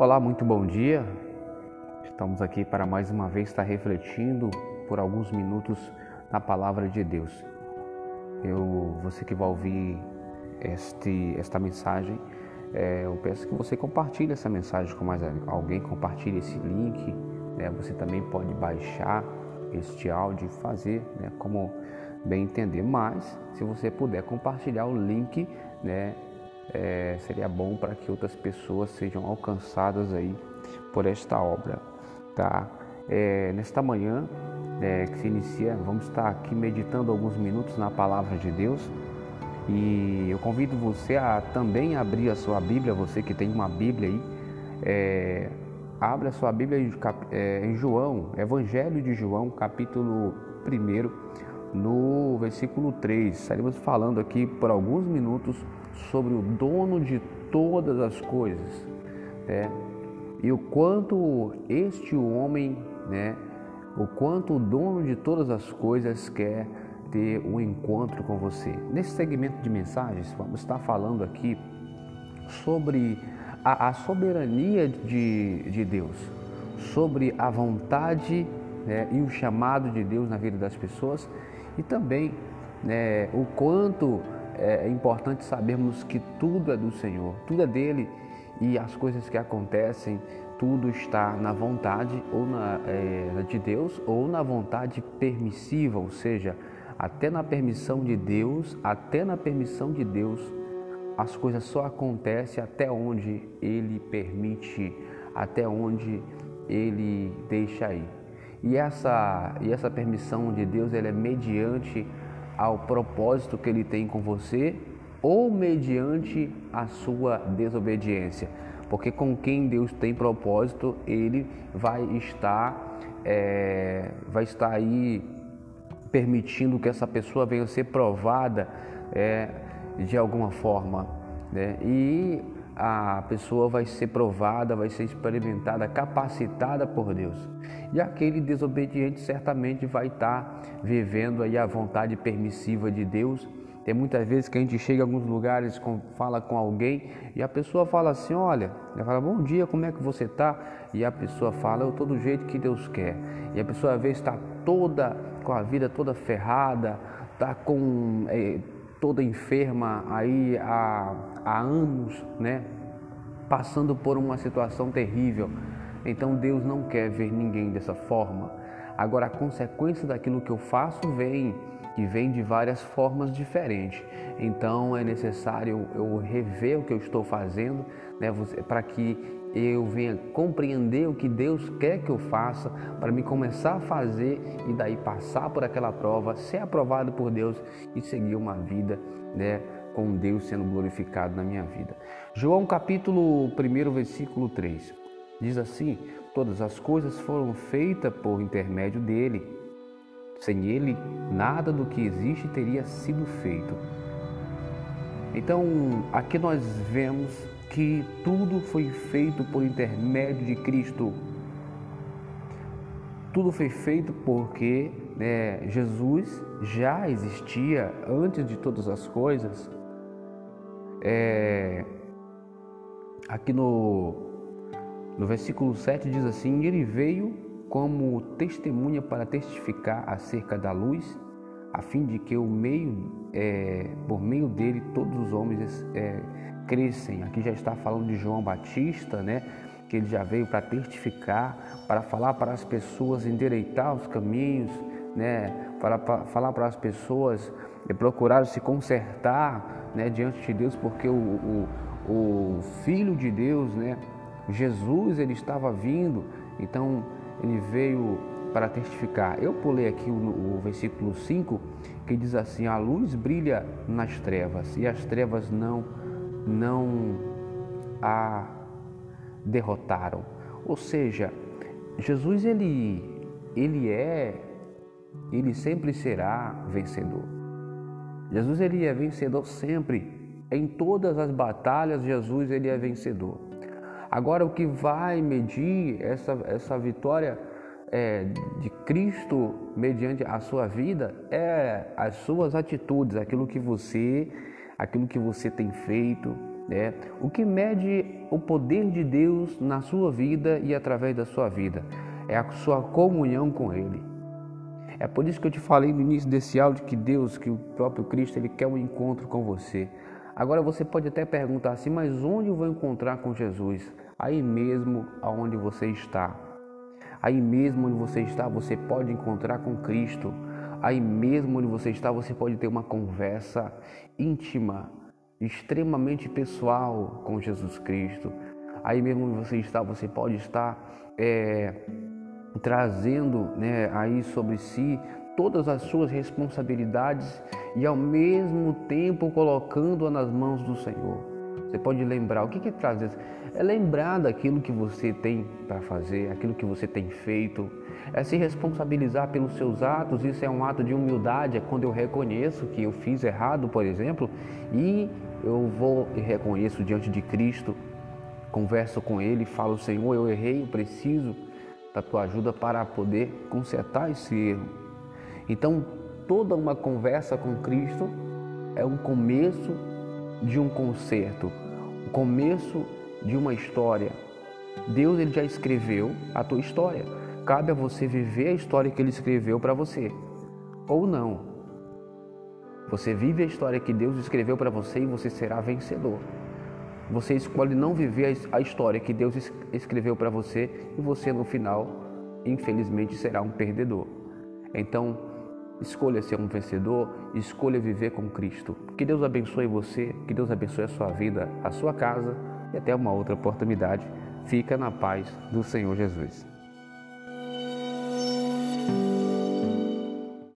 Olá, muito bom dia. Estamos aqui para mais uma vez estar refletindo por alguns minutos na palavra de Deus. Eu, você que vai ouvir este, esta mensagem, é, eu peço que você compartilhe essa mensagem com mais alguém, compartilhe esse link. Né? Você também pode baixar este áudio e fazer né, como bem entender. Mas, se você puder compartilhar o link, né, é, seria bom para que outras pessoas sejam alcançadas aí por esta obra, tá? É, nesta manhã é, que se inicia, vamos estar aqui meditando alguns minutos na palavra de Deus e eu convido você a também abrir a sua Bíblia, você que tem uma Bíblia aí, é, abre a sua Bíblia em, é, em João, Evangelho de João, capítulo 1, no versículo 3. Estaremos falando aqui por alguns minutos sobre o dono de todas as coisas, né? E o quanto este homem, né, o quanto o dono de todas as coisas quer ter um encontro com você. Nesse segmento de mensagens, vamos estar falando aqui sobre a, a soberania de, de Deus, sobre a vontade né, e o chamado de Deus na vida das pessoas e também né, o quanto é, é importante sabermos que tudo é do Senhor, tudo é dele e as coisas que acontecem, tudo está na vontade ou na, é, de Deus ou na vontade permissiva, ou seja, até na permissão de Deus, até na permissão de Deus, as coisas só acontecem até onde Ele permite, até onde Ele deixa ir. E essa, e essa permissão de Deus ela é mediante ao propósito que ele tem com você ou mediante a sua desobediência. Porque com quem Deus tem propósito, ele vai estar, é, vai estar aí permitindo que essa pessoa venha ser provada é, de alguma forma. Né? E a pessoa vai ser provada, vai ser experimentada, capacitada por Deus. E aquele desobediente certamente vai estar vivendo aí a vontade permissiva de Deus. Tem muitas vezes que a gente chega em alguns lugares, fala com alguém e a pessoa fala assim, olha, ela fala, bom dia, como é que você está? E a pessoa fala, eu estou do jeito que Deus quer. E a pessoa às vezes está toda, com a vida toda ferrada, está com... É, toda enferma aí há, há anos, né? Passando por uma situação terrível. Então Deus não quer ver ninguém dessa forma. Agora a consequência daquilo que eu faço vem e vem de várias formas diferentes. Então é necessário eu rever o que eu estou fazendo, né, para que eu venha compreender o que Deus quer que eu faça, para me começar a fazer e daí passar por aquela prova, ser aprovado por Deus e seguir uma vida, né, com Deus sendo glorificado na minha vida. João capítulo 1, versículo 3. Diz assim: Todas as coisas foram feitas por intermédio dele. Sem ele, nada do que existe teria sido feito. Então, aqui nós vemos que tudo foi feito por intermédio de Cristo. Tudo foi feito porque né, Jesus já existia antes de todas as coisas. É, aqui no, no versículo 7 diz assim: Ele veio como testemunha para testificar acerca da luz, a fim de que o meio, é, por meio dele todos os homens é, crescem. Aqui já está falando de João Batista, né? Que ele já veio para testificar, para falar para as pessoas endireitar os caminhos, né? Para, para falar para as pessoas é, procurar se consertar, né? Diante de Deus, porque o, o, o Filho de Deus, né? Jesus, ele estava vindo, então ele veio para testificar. Eu pulei aqui o, o, versículo 5 que diz assim: A luz brilha nas trevas e as trevas não não a derrotaram. Ou seja, Jesus ele ele é ele sempre será vencedor. Jesus ele é vencedor sempre. Em todas as batalhas Jesus ele é vencedor. Agora o que vai medir essa essa vitória é, de Cristo mediante a sua vida é as suas atitudes, aquilo que você aquilo que você tem feito, É, o que mede o poder de Deus na sua vida e através da sua vida é a sua comunhão com Ele. É por isso que eu te falei no início desse áudio que Deus, que o próprio Cristo, Ele quer um encontro com você. Agora você pode até perguntar assim, mas onde eu vou encontrar com Jesus? Aí mesmo aonde você está. Aí mesmo onde você está, você pode encontrar com Cristo. Aí mesmo onde você está, você pode ter uma conversa íntima, extremamente pessoal com Jesus Cristo. Aí mesmo onde você está, você pode estar é, trazendo né, aí sobre si todas as suas responsabilidades e ao mesmo tempo colocando-a nas mãos do Senhor. Você pode lembrar, o que é trazer? É lembrar daquilo que você tem para fazer, aquilo que você tem feito, é se responsabilizar pelos seus atos. Isso é um ato de humildade, é quando eu reconheço que eu fiz errado, por exemplo, e eu vou e reconheço diante de Cristo, converso com Ele, falo, Senhor, eu errei, eu preciso da tua ajuda para poder consertar esse erro. Então, toda uma conversa com Cristo é um começo de um concerto, o começo de uma história. Deus ele já escreveu a tua história. Cabe a você viver a história que ele escreveu para você ou não. Você vive a história que Deus escreveu para você e você será vencedor. Você escolhe não viver a história que Deus escreveu para você e você no final, infelizmente, será um perdedor. Então, escolha ser um vencedor, escolha viver com Cristo. Que Deus abençoe você, que Deus abençoe a sua vida, a sua casa e até uma outra oportunidade. Fica na paz do Senhor Jesus.